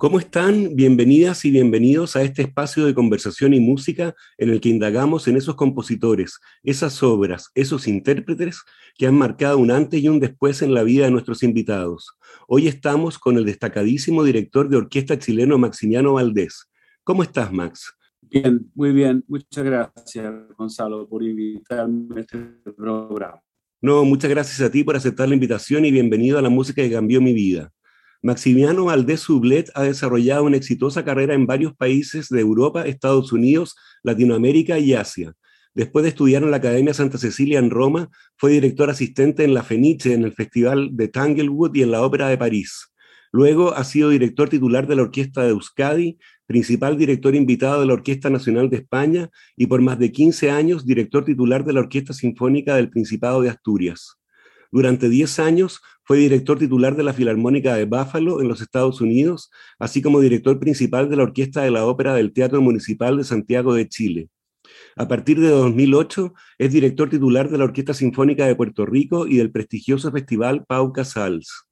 ¿Cómo están? Bienvenidas y bienvenidos a este espacio de conversación y música en el que indagamos en esos compositores, esas obras, esos intérpretes que han marcado un antes y un después en la vida de nuestros invitados. Hoy estamos con el destacadísimo director de orquesta chileno Maximiano Valdés. ¿Cómo estás, Max? Bien, muy bien. Muchas gracias, Gonzalo, por invitarme a este programa. No, muchas gracias a ti por aceptar la invitación y bienvenido a la música que cambió mi vida. Maximiano Valdés Sublet ha desarrollado una exitosa carrera en varios países de Europa, Estados Unidos, Latinoamérica y Asia. Después de estudiar en la Academia Santa Cecilia en Roma, fue director asistente en la Fenice, en el Festival de Tanglewood y en la Ópera de París. Luego ha sido director titular de la Orquesta de Euskadi, principal director invitado de la Orquesta Nacional de España y por más de 15 años director titular de la Orquesta Sinfónica del Principado de Asturias. Durante 10 años fue director titular de la Filarmónica de Buffalo en los Estados Unidos, así como director principal de la Orquesta de la Ópera del Teatro Municipal de Santiago de Chile. A partir de 2008 es director titular de la Orquesta Sinfónica de Puerto Rico y del prestigioso Festival Pau Casals.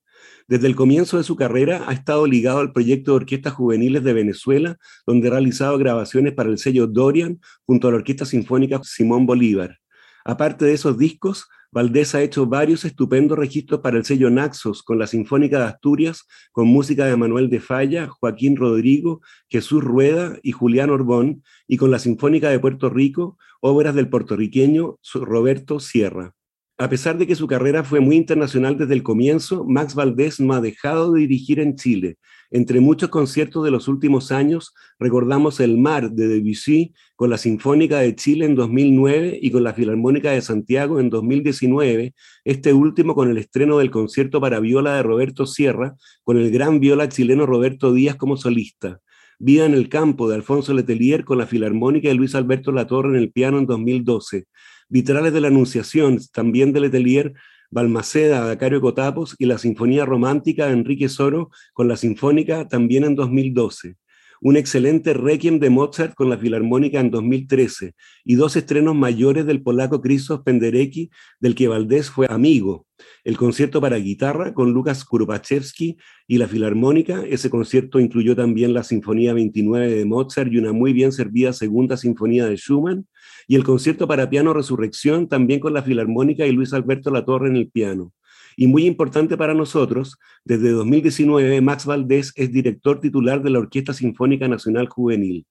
Desde el comienzo de su carrera ha estado ligado al proyecto de Orquestas Juveniles de Venezuela, donde ha realizado grabaciones para el sello Dorian junto a la Orquesta Sinfónica Simón Bolívar. Aparte de esos discos, Valdés ha hecho varios estupendos registros para el sello Naxos con la Sinfónica de Asturias, con música de Manuel de Falla, Joaquín Rodrigo, Jesús Rueda y Julián Orbón, y con la Sinfónica de Puerto Rico, obras del puertorriqueño Roberto Sierra. A pesar de que su carrera fue muy internacional desde el comienzo, Max Valdés no ha dejado de dirigir en Chile. Entre muchos conciertos de los últimos años, recordamos El Mar de Debussy con la Sinfónica de Chile en 2009 y con la Filarmónica de Santiago en 2019, este último con el estreno del concierto para viola de Roberto Sierra, con el gran viola chileno Roberto Díaz como solista. Vida en el campo de Alfonso Letelier con la Filarmónica de Luis Alberto Latorre en el piano en 2012 Vitrales de la Anunciación, también de Letelier, Balmaceda, Dacario Cotapos y la Sinfonía Romántica de Enrique Soro con la Sinfónica también en 2012 un excelente Requiem de Mozart con la Filarmónica en 2013 y dos estrenos mayores del polaco Krzysztof Penderecki, del que Valdés fue amigo. El concierto para guitarra con Lucas Kurupachevsky y la Filarmónica. Ese concierto incluyó también la Sinfonía 29 de Mozart y una muy bien servida Segunda Sinfonía de Schumann. Y el concierto para piano Resurrección también con la Filarmónica y Luis Alberto Latorre en el piano. Y muy importante para nosotros, desde 2019 Max Valdés es director titular de la Orquesta Sinfónica Nacional Juvenil.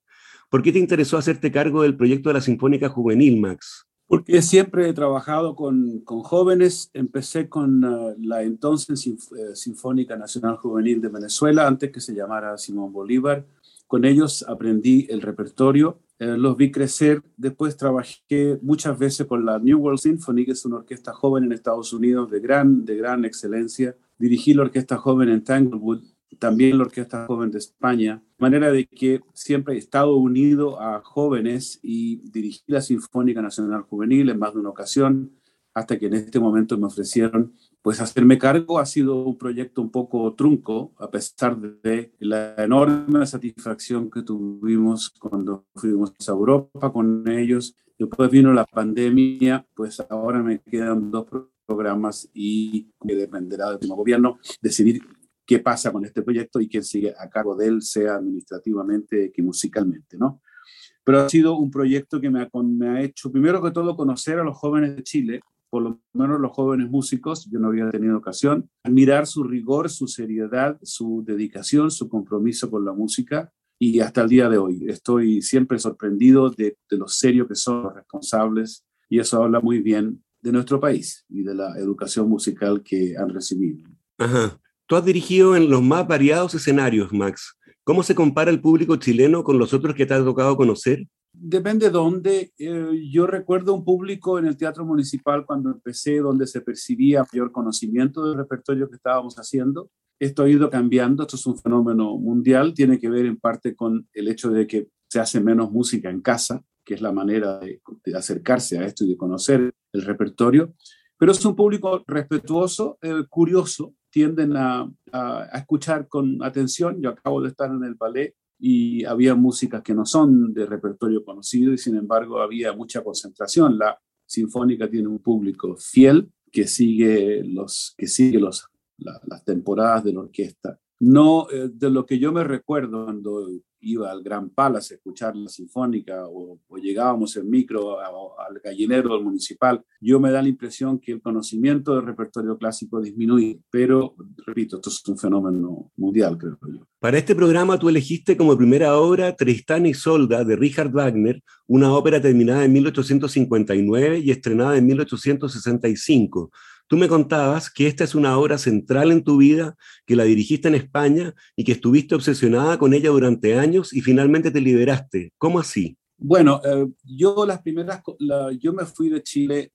¿Por qué te interesó hacerte cargo del proyecto de la Sinfónica Juvenil, Max? Porque siempre he trabajado con, con jóvenes. Empecé con uh, la entonces eh, Sinfónica Nacional Juvenil de Venezuela, antes que se llamara Simón Bolívar. Con ellos aprendí el repertorio eh, los vi crecer. Después trabajé muchas veces con la New World Symphony, que es una orquesta joven en Estados Unidos de gran, de gran excelencia. Dirigí la orquesta joven en Tanglewood, también la orquesta joven de España. De manera de que siempre he estado unido a jóvenes y dirigí la Sinfónica Nacional Juvenil en más de una ocasión, hasta que en este momento me ofrecieron pues hacerme cargo ha sido un proyecto un poco trunco, a pesar de la enorme satisfacción que tuvimos cuando fuimos a Europa con ellos. Después vino la pandemia, pues ahora me quedan dos programas y dependerá del último gobierno decidir qué pasa con este proyecto y quién sigue a cargo de él, sea administrativamente que musicalmente, ¿no? Pero ha sido un proyecto que me ha, me ha hecho, primero que todo, conocer a los jóvenes de Chile, por lo menos los jóvenes músicos, yo no había tenido ocasión, admirar su rigor, su seriedad, su dedicación, su compromiso con la música y hasta el día de hoy estoy siempre sorprendido de, de lo serio que son los responsables y eso habla muy bien de nuestro país y de la educación musical que han recibido. Ajá. Tú has dirigido en los más variados escenarios, Max. ¿Cómo se compara el público chileno con los otros que te ha tocado conocer? Depende dónde. Eh, yo recuerdo un público en el Teatro Municipal cuando empecé, donde se percibía mayor conocimiento del repertorio que estábamos haciendo. Esto ha ido cambiando, esto es un fenómeno mundial, tiene que ver en parte con el hecho de que se hace menos música en casa, que es la manera de, acercarse a esto y de conocer el repertorio. Pero es un público respetuoso, eh, curioso, tienden a, a, escuchar con atención. Yo acabo de estar en el ballet y había músicas que no son de repertorio conocido y sin embargo había mucha concentración. La sinfónica tiene un público fiel que sigue, los, que sigue los, las temporadas de la orquesta. No, eh, de lo que yo me recuerdo cuando iba al Gran Palace a escuchar la sinfónica o, llegábamos en micro al gallinero del municipal, yo me da la impresión que el conocimiento del repertorio clásico disminuye, pero repito, esto es un fenómeno mundial, creo yo. Para este programa tú elegiste como primera obra Tristán y Solda de Richard Wagner, una ópera terminada en 1859 y estrenada en 1865. Tú me contabas que esta es una obra central en tu vida, que la dirigiste en España y que estuviste obsesionada con ella durante años y finalmente te liberaste. ¿Cómo así? Bueno, eh, yo las primeras, yo me fui de Chile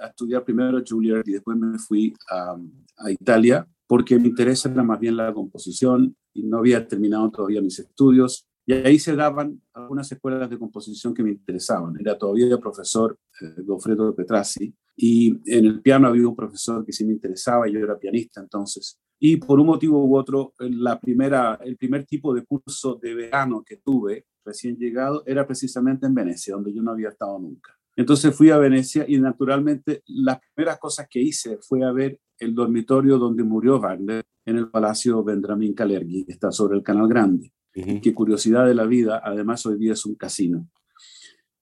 a, estudiar primero Juilliard y después me fui a, a, Italia porque mi interés más bien la composición y no había terminado todavía mis estudios. Y ahí se daban algunas escuelas de composición que me interesaban. Era todavía profesor eh, Goffredo Petrassi y en el piano había un profesor que sí me interesaba, yo era pianista entonces. Y por un motivo u otro, la primera, el primer tipo de curso de verano que tuve recién llegado era precisamente en Venecia, donde yo no había estado nunca. Entonces fui a Venecia y naturalmente las primeras cosas que hice fue a ver el dormitorio donde murió Wagner en el Palacio Benjamin Kalergi, que está sobre el Canal Grande. Qué curiosidad de la vida, además hoy día es un casino.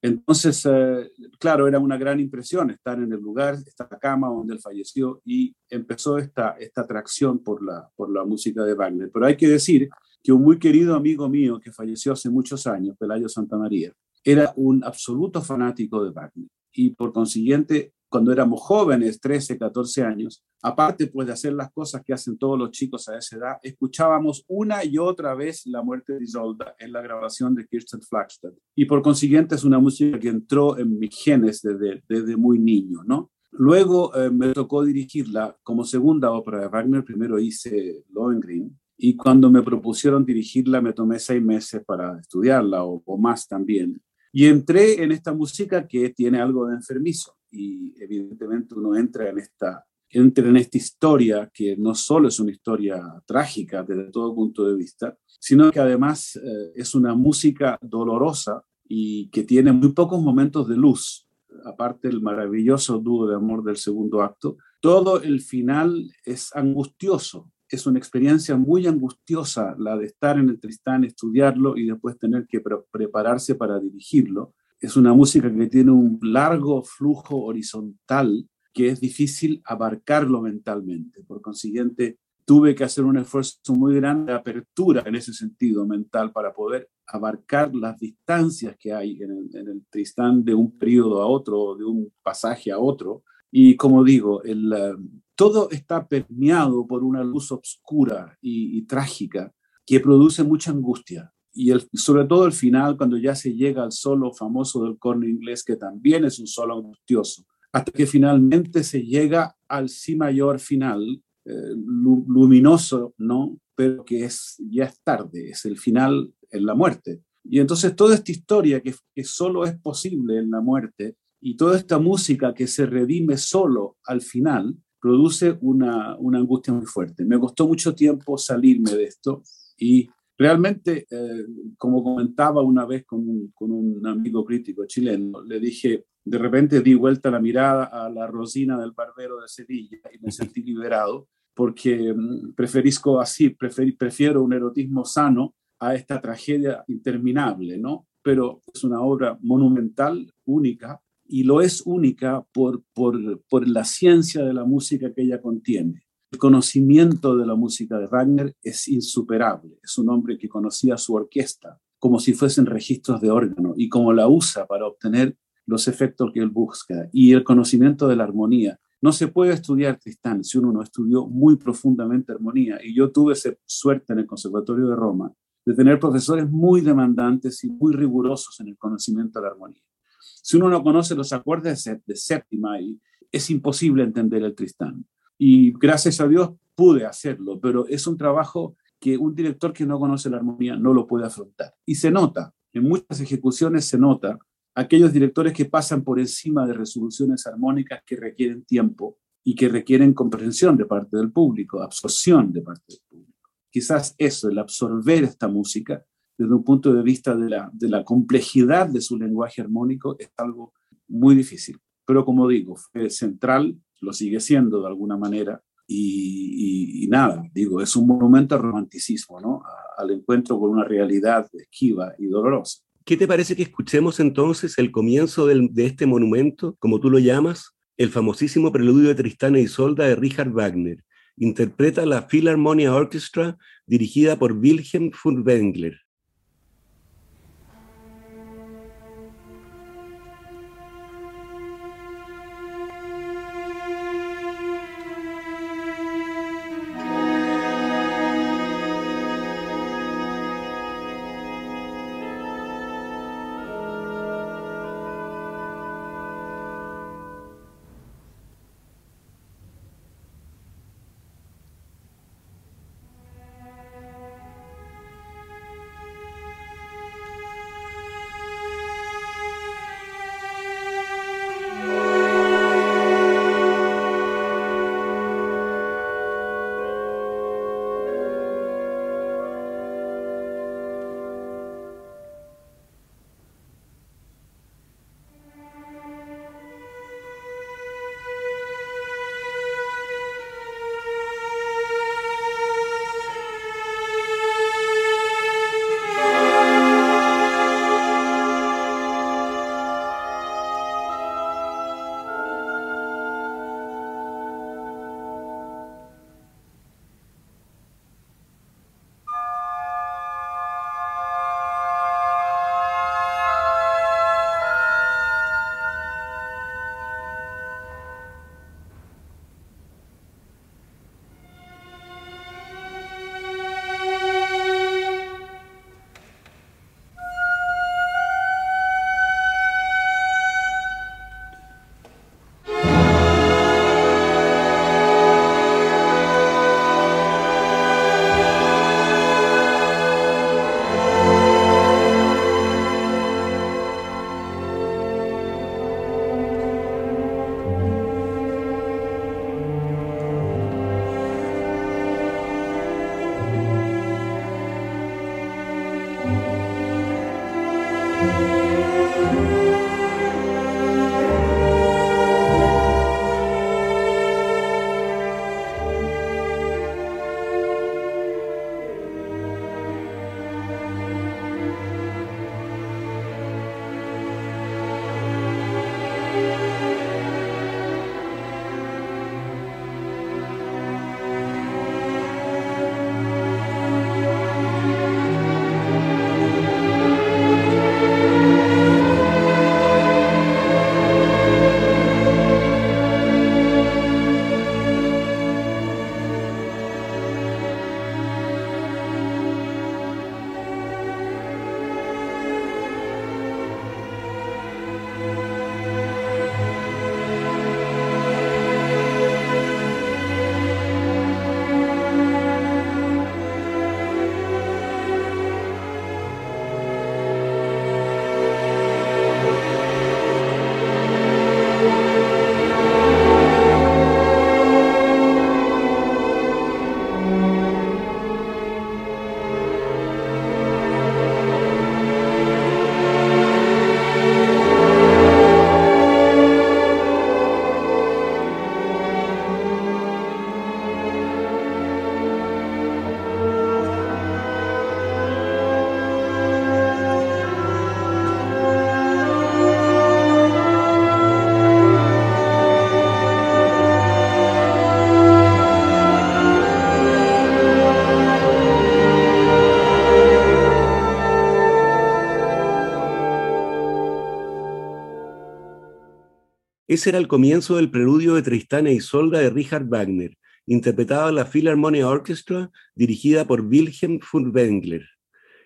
Entonces, eh, claro, era una gran impresión estar en el lugar, esta cama donde él falleció y empezó esta, esta atracción por la, por la música de Wagner. Pero hay que decir que un muy querido amigo mío que falleció hace muchos años, Pelayo Santamaría, era un absoluto fanático de Wagner y por consiguiente cuando éramos jóvenes, 13, 14 años, aparte pues de hacer las cosas que hacen todos los chicos a esa edad, escuchábamos una y otra vez la muerte de Isolda en la grabación de Kirsten Flagstad. Y por consiguiente es una música que entró en mis genes desde, desde muy niño, ¿no? Luego eh, me tocó dirigirla como segunda ópera de Wagner. Primero hice Lohengrin y cuando me propusieron dirigirla me tomé seis meses para estudiarla o, o más también. Y entré en esta música que tiene algo de enfermizo y evidentemente uno entra en esta, entra en esta historia que no solo es una historia trágica desde todo punto de vista, sino que además eh, es una música dolorosa y que tiene muy pocos momentos de luz, aparte del maravilloso dúo de amor del segundo acto. Todo el final es angustioso, es una experiencia muy angustiosa la de estar en el Tristán, estudiarlo y después tener que prepararse para dirigirlo. Es una música que tiene un largo flujo horizontal que es difícil abarcarlo mentalmente. Por consiguiente, tuve que hacer un esfuerzo muy grande de apertura en ese sentido mental para poder abarcar las distancias que hay en el, en Tristán de un periodo a otro, de un pasaje a otro. Y como digo, el, todo está permeado por una luz oscura y, trágica que produce mucha angustia. Y sobre todo el final, cuando ya se llega al solo famoso del corno inglés, que también es un solo angustioso, hasta que finalmente se llega al si mayor final, eh, luminoso, ¿no? Pero que es, ya es tarde, es el final en la muerte. Y entonces toda esta historia que, que solo es posible en la muerte y toda esta música que se redime solo al final, produce una, una, angustia muy fuerte. Me costó mucho tiempo salirme de esto y realmente, eh, como comentaba una vez con un, con un, amigo crítico chileno, le dije, de repente di vuelta la mirada a la Rosina del Barbero de Sevilla y me sentí liberado porque mm, preferisco así, prefiero un erotismo sano a esta tragedia interminable, ¿no? Pero es una obra monumental, única, y lo es única por, por, por la ciencia de la música que ella contiene. El conocimiento de la música de Wagner es insuperable. Es un hombre que conocía su orquesta como si fuesen registros de órgano y como la usa para obtener los efectos que él busca. Y el conocimiento de la armonía. No se puede estudiar Tristán si uno no estudió muy profundamente armonía. Y yo tuve esa suerte en el Conservatorio de Roma de tener profesores muy demandantes y muy rigurosos en el conocimiento de la armonía. Si uno no conoce los acordes de séptima, es imposible entender el Tristán. Y gracias a Dios pude hacerlo, pero es un trabajo que un director que no conoce la armonía no lo puede afrontar. Y se nota, en muchas ejecuciones se nota, aquellos directores que pasan por encima de resoluciones armónicas que requieren tiempo y que requieren comprensión de parte del público, absorción de parte del público. Quizás eso, el absorber esta música desde un punto de vista de la, de la complejidad de su lenguaje armónico, es algo muy difícil. Pero como digo, fue central, lo sigue siendo de alguna manera, y, nada, digo, es un monumento al romanticismo, ¿no? al encuentro con una realidad esquiva y dolorosa. ¿Qué te parece que escuchemos entonces el comienzo de este monumento, como tú lo llamas, el famosísimo preludio de Tristana y Isolda de Richard Wagner? Interpreta la Philharmonia Orchestra dirigida por Wilhelm Furtwängler. Ese era el comienzo del preludio de Tristana y Isolda de Richard Wagner, interpretado en la Philharmonia Orchestra, dirigida por Wilhelm Furtwängler.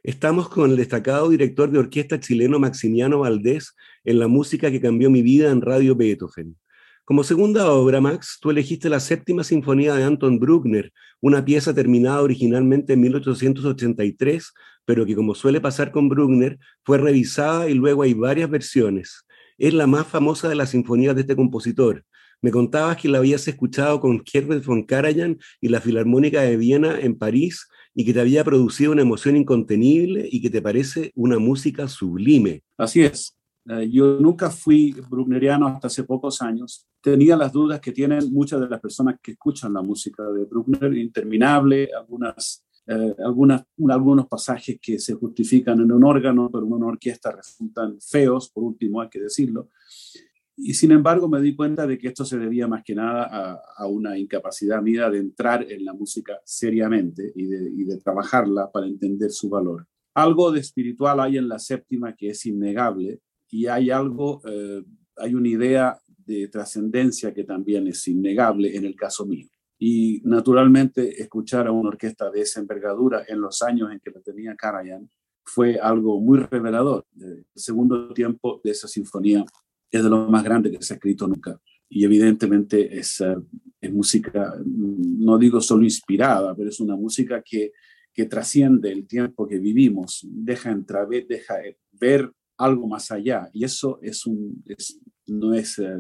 Estamos con el destacado director de orquesta chileno Maximiano Valdés en la música que cambió mi vida en Radio Beethoven. Como segunda obra, Max, tú elegiste la séptima sinfonía de Anton Bruckner, una pieza terminada originalmente en 1883, pero que como suele pasar con Bruckner, fue revisada y luego hay varias versiones es la más famosa de las sinfonías de este compositor. Me contabas que la habías escuchado con Herbert von Karajan y la Filarmónica de Viena en París y que te había producido una emoción incontenible y que te parece una música sublime. Así es. Eh, yo nunca fui bruckneriano hasta hace pocos años. Tenía las dudas que tienen muchas de las personas que escuchan la música de Bruckner, interminable, algunas, eh, algunas, algunos pasajes que se justifican en un órgano, pero en una orquesta resultan feos, por último hay que decirlo. Y sin embargo me di cuenta de que esto se debía más que nada a, a una incapacidad mía de entrar en la música seriamente y de, y de trabajarla para entender su valor. Algo de espiritual hay en la séptima que es innegable, y hay algo, eh, hay una idea de trascendencia que también es innegable en el caso mío. Y naturalmente escuchar a una orquesta de esa envergadura en los años en que la tenía Karajan fue algo muy revelador. El segundo tiempo de esa sinfonía es de lo más grande que se ha escrito nunca. Y evidentemente es, eh, es música, no digo solo inspirada, pero es una música que, que trasciende el tiempo que vivimos, deja entrar, deja ver algo más allá. Y eso es un, no es eh,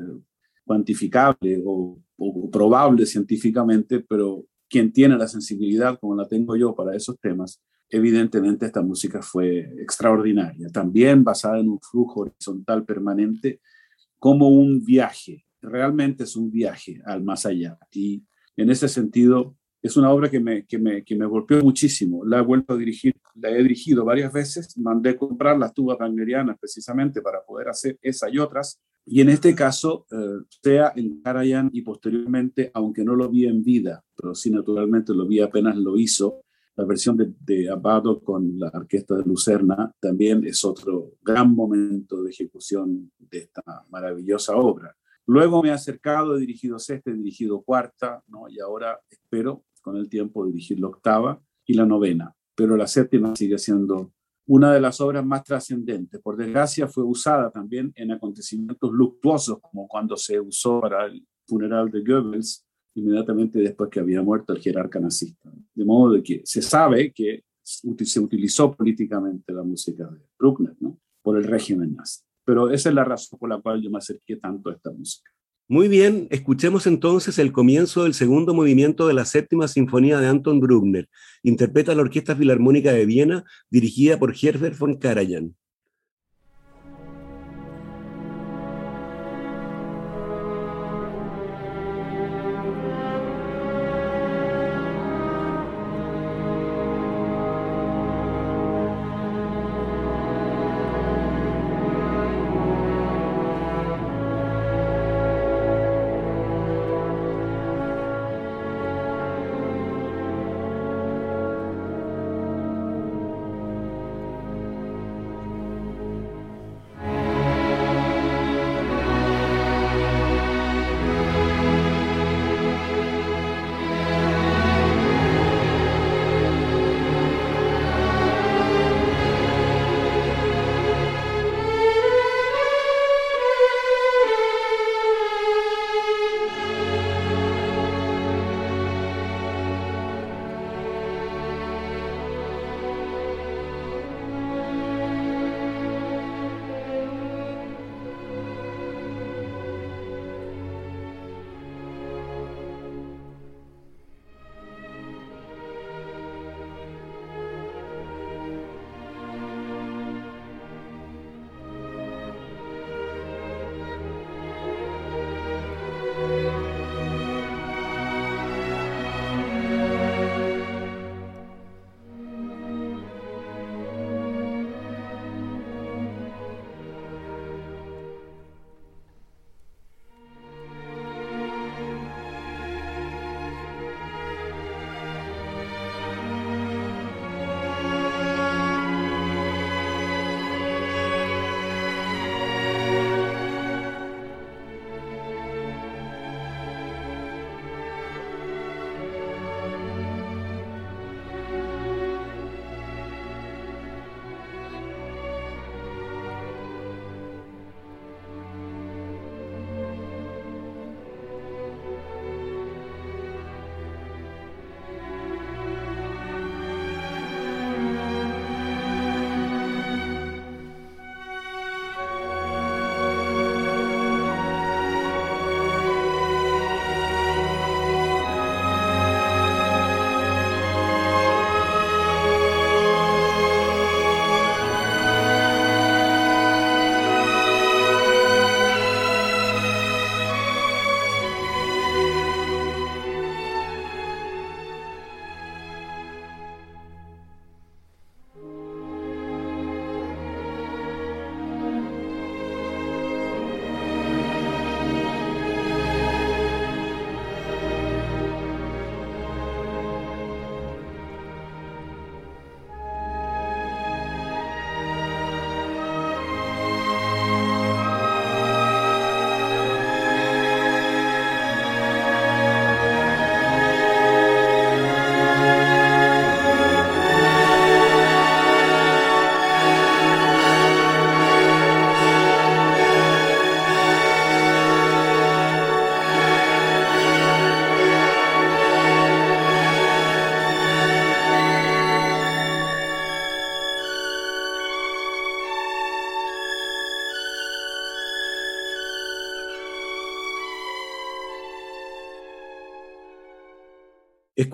cuantificable o, probable científicamente, pero quien tiene la sensibilidad como la tengo yo para esos temas, evidentemente esta música fue extraordinaria, también basada en un flujo horizontal permanente, como un viaje, realmente es un viaje al más allá. Y en ese sentido, es una obra que me, que me, que me golpeó muchísimo. La he vuelto a dirigir, la he dirigido varias veces, mandé comprar las tubas wagnerianas precisamente para poder hacer esa y otras. Y en este caso, eh, sea en Karajan y posteriormente, aunque no lo vi en vida, pero sí naturalmente lo vi apenas lo hizo, la versión de, de Abado con la orquesta de Lucerna también es otro gran momento de ejecución de esta maravillosa obra. Luego me he acercado, he dirigido sexta, he dirigido cuarta, ¿no? y ahora espero con el tiempo dirigir la octava y la novena, pero la séptima sigue siendo una de las obras más trascendentes. Por desgracia fue usada también en acontecimientos luctuosos, como cuando se usó para el funeral de Goebbels, inmediatamente después que había muerto el jerarca nazista. De modo de que se sabe que se utilizó políticamente la música de Bruckner, ¿no? Por el régimen nazi. Pero esa es la razón por la cual yo me acerqué tanto a esta música. Muy bien, escuchemos entonces el comienzo del segundo movimiento de la séptima sinfonía de Anton Bruckner. Interpreta la Orquesta Filarmónica de Viena, dirigida por Herbert von Karajan.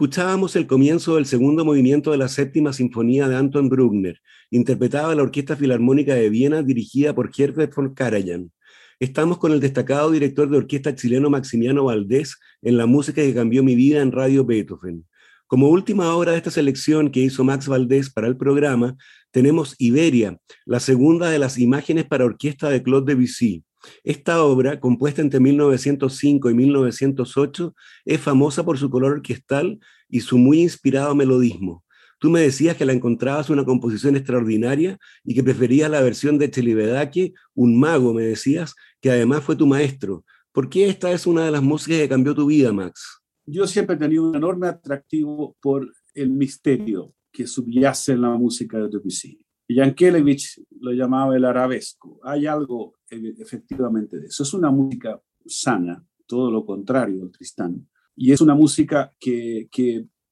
Escuchábamos el comienzo del segundo movimiento de la séptima sinfonía de Anton Bruckner, interpretada la Orquesta Filarmónica de Viena dirigida por Herbert von Karajan. Estamos con el destacado director de orquesta chileno Maximiano Valdés en la música que cambió mi vida en Radio Beethoven. Como última obra de esta selección que hizo Max Valdés para el programa, tenemos Iberia, la segunda de las imágenes para orquesta de Claude Debussy. Esta obra, compuesta entre 1905 y 1908, es famosa por su color orquestal y su muy inspirado melodismo. Tú me decías que la encontrabas una composición extraordinaria y que preferías la versión de Chelivedake, un mago, me decías, que además fue tu maestro. ¿Por qué esta es una de las músicas que cambió tu vida, Max? Yo siempre he tenido un enorme atractivo por el misterio que subyace en la música de Debussy. Yankelevich lo llamaba el arabesco. Hay algo efectivamente de eso. Es una música sana, todo lo contrario del Tristán. Y es una música que,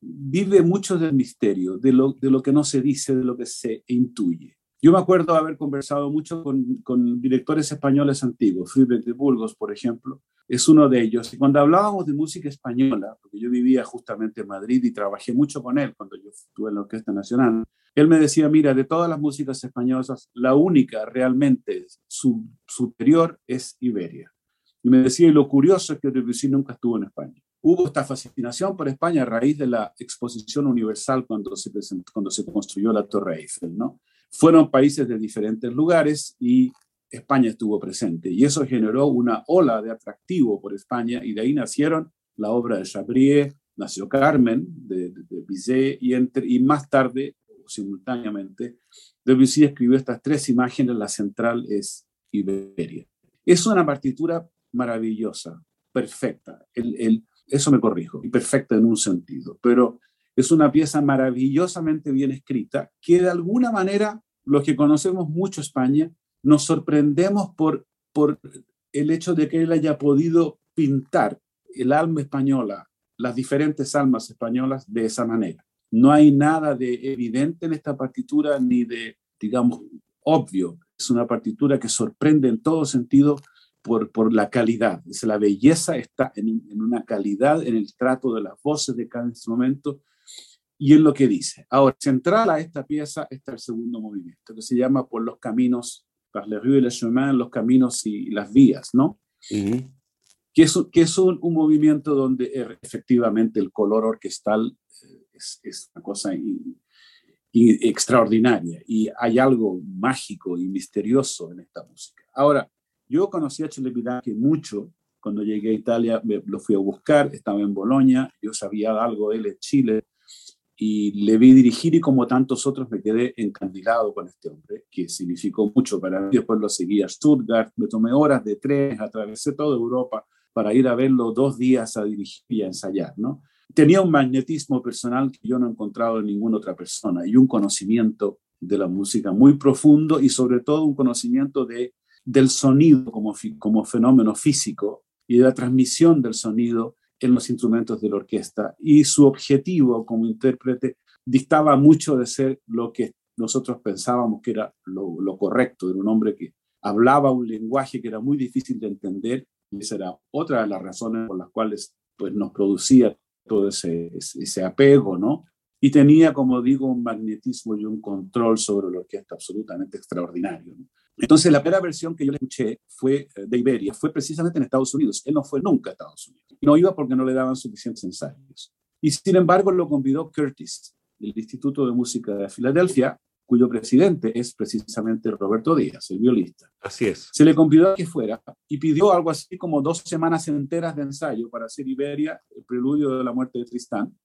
vive mucho del misterio, de lo, de lo que no se dice, de lo que se intuye. Yo me acuerdo haber conversado mucho con, con directores españoles antiguos, Friedrich de Burgos, por ejemplo, es uno de ellos. Y cuando hablábamos de música española, porque yo vivía justamente en Madrid y trabajé mucho con él cuando yo estuve en la Orquesta Nacional, él me decía, mira, de todas las músicas españolas, la única realmente superior es Iberia. Y me decía, y lo curioso es que Debussy nunca estuvo en España. Hubo esta fascinación por España a raíz de la exposición universal cuando se, cuando se construyó la Torre Eiffel, ¿no? Fueron países de diferentes lugares y España estuvo presente. Y eso generó una ola de atractivo por España y de ahí nacieron la obra de Chabrier, nació Carmen de, de, Bizet y, entre, y más tarde simultáneamente, Debussy escribió estas tres imágenes, la central es Iberia. Es una partitura maravillosa, perfecta, el, el, eso me corrijo, perfecta en un sentido, pero es una pieza maravillosamente bien escrita que de alguna manera los que conocemos mucho España nos sorprendemos por, por el hecho de que él haya podido pintar el alma española, las diferentes almas españolas de esa manera. No hay nada de evidente en esta partitura ni de, digamos, obvio. Es una partitura que sorprende en todo sentido por, por la calidad. Es la belleza está en, en, una calidad en el trato de las voces de cada instrumento y en lo que dice. Ahora, central a esta pieza está el segundo movimiento, que se llama Por los caminos, par les rues et les chemins, los caminos y las vías, ¿no? Uh -huh. Que es, que es un, un, movimiento donde eh, efectivamente el color orquestal es, una cosa extraordinaria y hay algo mágico y misterioso en esta música. Ahora, yo conocí a Celebidache mucho cuando llegué a Italia, me, lo fui a buscar, estaba en Bolonia, yo sabía algo de él en Chile y le vi dirigir y como tantos otros me quedé encandilado con este hombre, que significó mucho para mí. Después lo seguí a Stuttgart, me tomé horas de tren, atravesé toda Europa para ir a verlo dos días a dirigir y a ensayar, ¿no? Tenía un magnetismo personal que yo no he encontrado en ninguna otra persona y un conocimiento de la música muy profundo y sobre todo un conocimiento de, del sonido como, como fenómeno físico y de la transmisión del sonido en los instrumentos de la orquesta. Y su objetivo como intérprete dictaba mucho de ser lo que nosotros pensábamos que era lo, lo correcto, era un hombre que hablaba un lenguaje que era muy difícil de entender y esa era otra de las razones por las cuales pues, nos producía todo ese, ese apego, ¿no? Y tenía, como digo, un magnetismo y un control sobre la orquesta absolutamente extraordinario. Entonces, la primera versión que yo le escuché fue eh, de Iberia, fue precisamente en Estados Unidos. Él no fue nunca a Estados Unidos. No iba porque no le daban suficientes ensayos. Y sin embargo, lo convidó Curtis, del Instituto de Música de Filadelfia, cuyo presidente es precisamente Roberto Díaz, el violista. Así es. Se le convidó a que fuera y pidió algo así como dos semanas enteras de ensayo para hacer Iberia, el preludio de la muerte de Tristán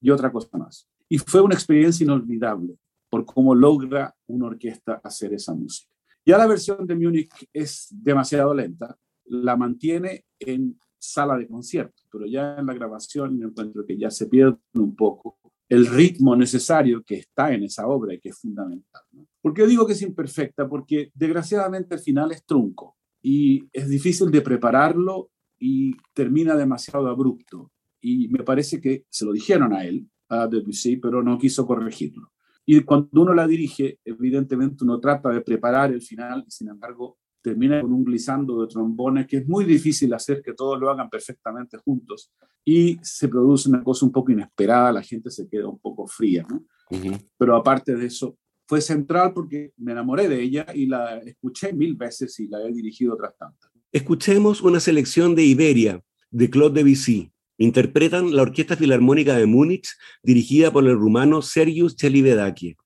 y otra cosa más. Y fue una experiencia inolvidable por cómo logra una orquesta hacer esa música. Ya la versión de Múnich es demasiado lenta, la mantiene en sala de concierto, pero ya en la grabación encuentro que ya se pierde un poco el ritmo necesario que está en esa obra y que es fundamental. ¿no? ¿Por qué digo que es imperfecta? Porque desgraciadamente al final es trunco y es difícil de prepararlo y termina demasiado abrupto. Y me parece que se lo dijeron a él, a Debussy, pero no quiso corregirlo. Y cuando uno la dirige, evidentemente uno trata de preparar el final y sin embargo termina con un glissando de trombones que es muy difícil hacer que todos lo hagan perfectamente juntos y se produce una cosa un poco inesperada, la gente se queda un poco fría, ¿no? Pero aparte de eso, fue central porque me enamoré de ella y la escuché mil veces y la he dirigido otras tantas. Escuchemos una selección de Iberia, de Claude Debussy. Interpretan la Orquesta Filarmónica de Múnich, dirigida por el rumano Sergius Celibidache.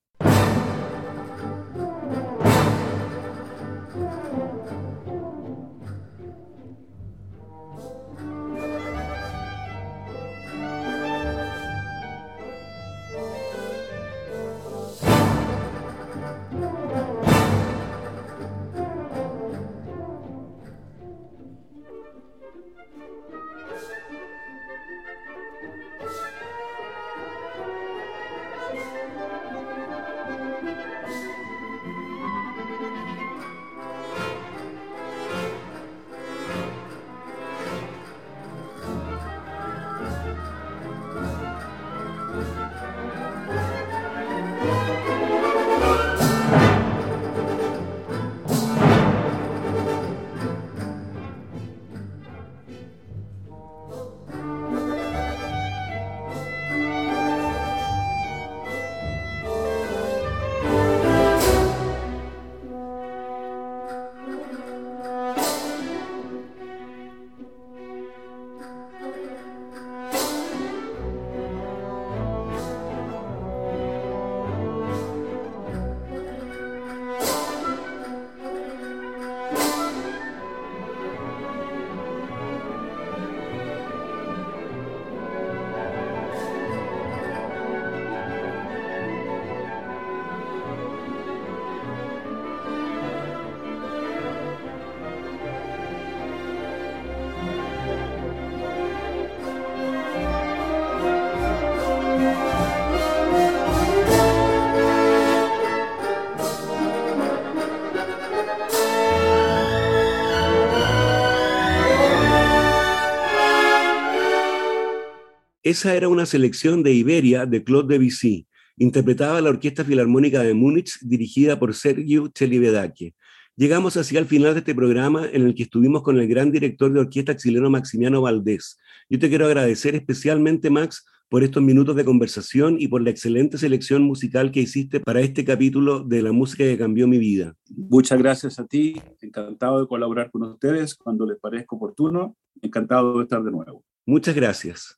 Esa era una selección de Iberia de Claude Debussy, interpretada la Orquesta Filarmónica de Múnich, dirigida por Sergio Celibidache. Llegamos hacia el final de este programa en el que estuvimos con el gran director de orquesta chileno Maximiano Valdés. Yo te quiero agradecer especialmente, Max, por estos minutos de conversación y por la excelente selección musical que hiciste para este capítulo de la música que cambió mi vida. Muchas gracias a ti, encantado de colaborar con ustedes cuando les parezca oportuno, encantado de estar de nuevo. Muchas gracias.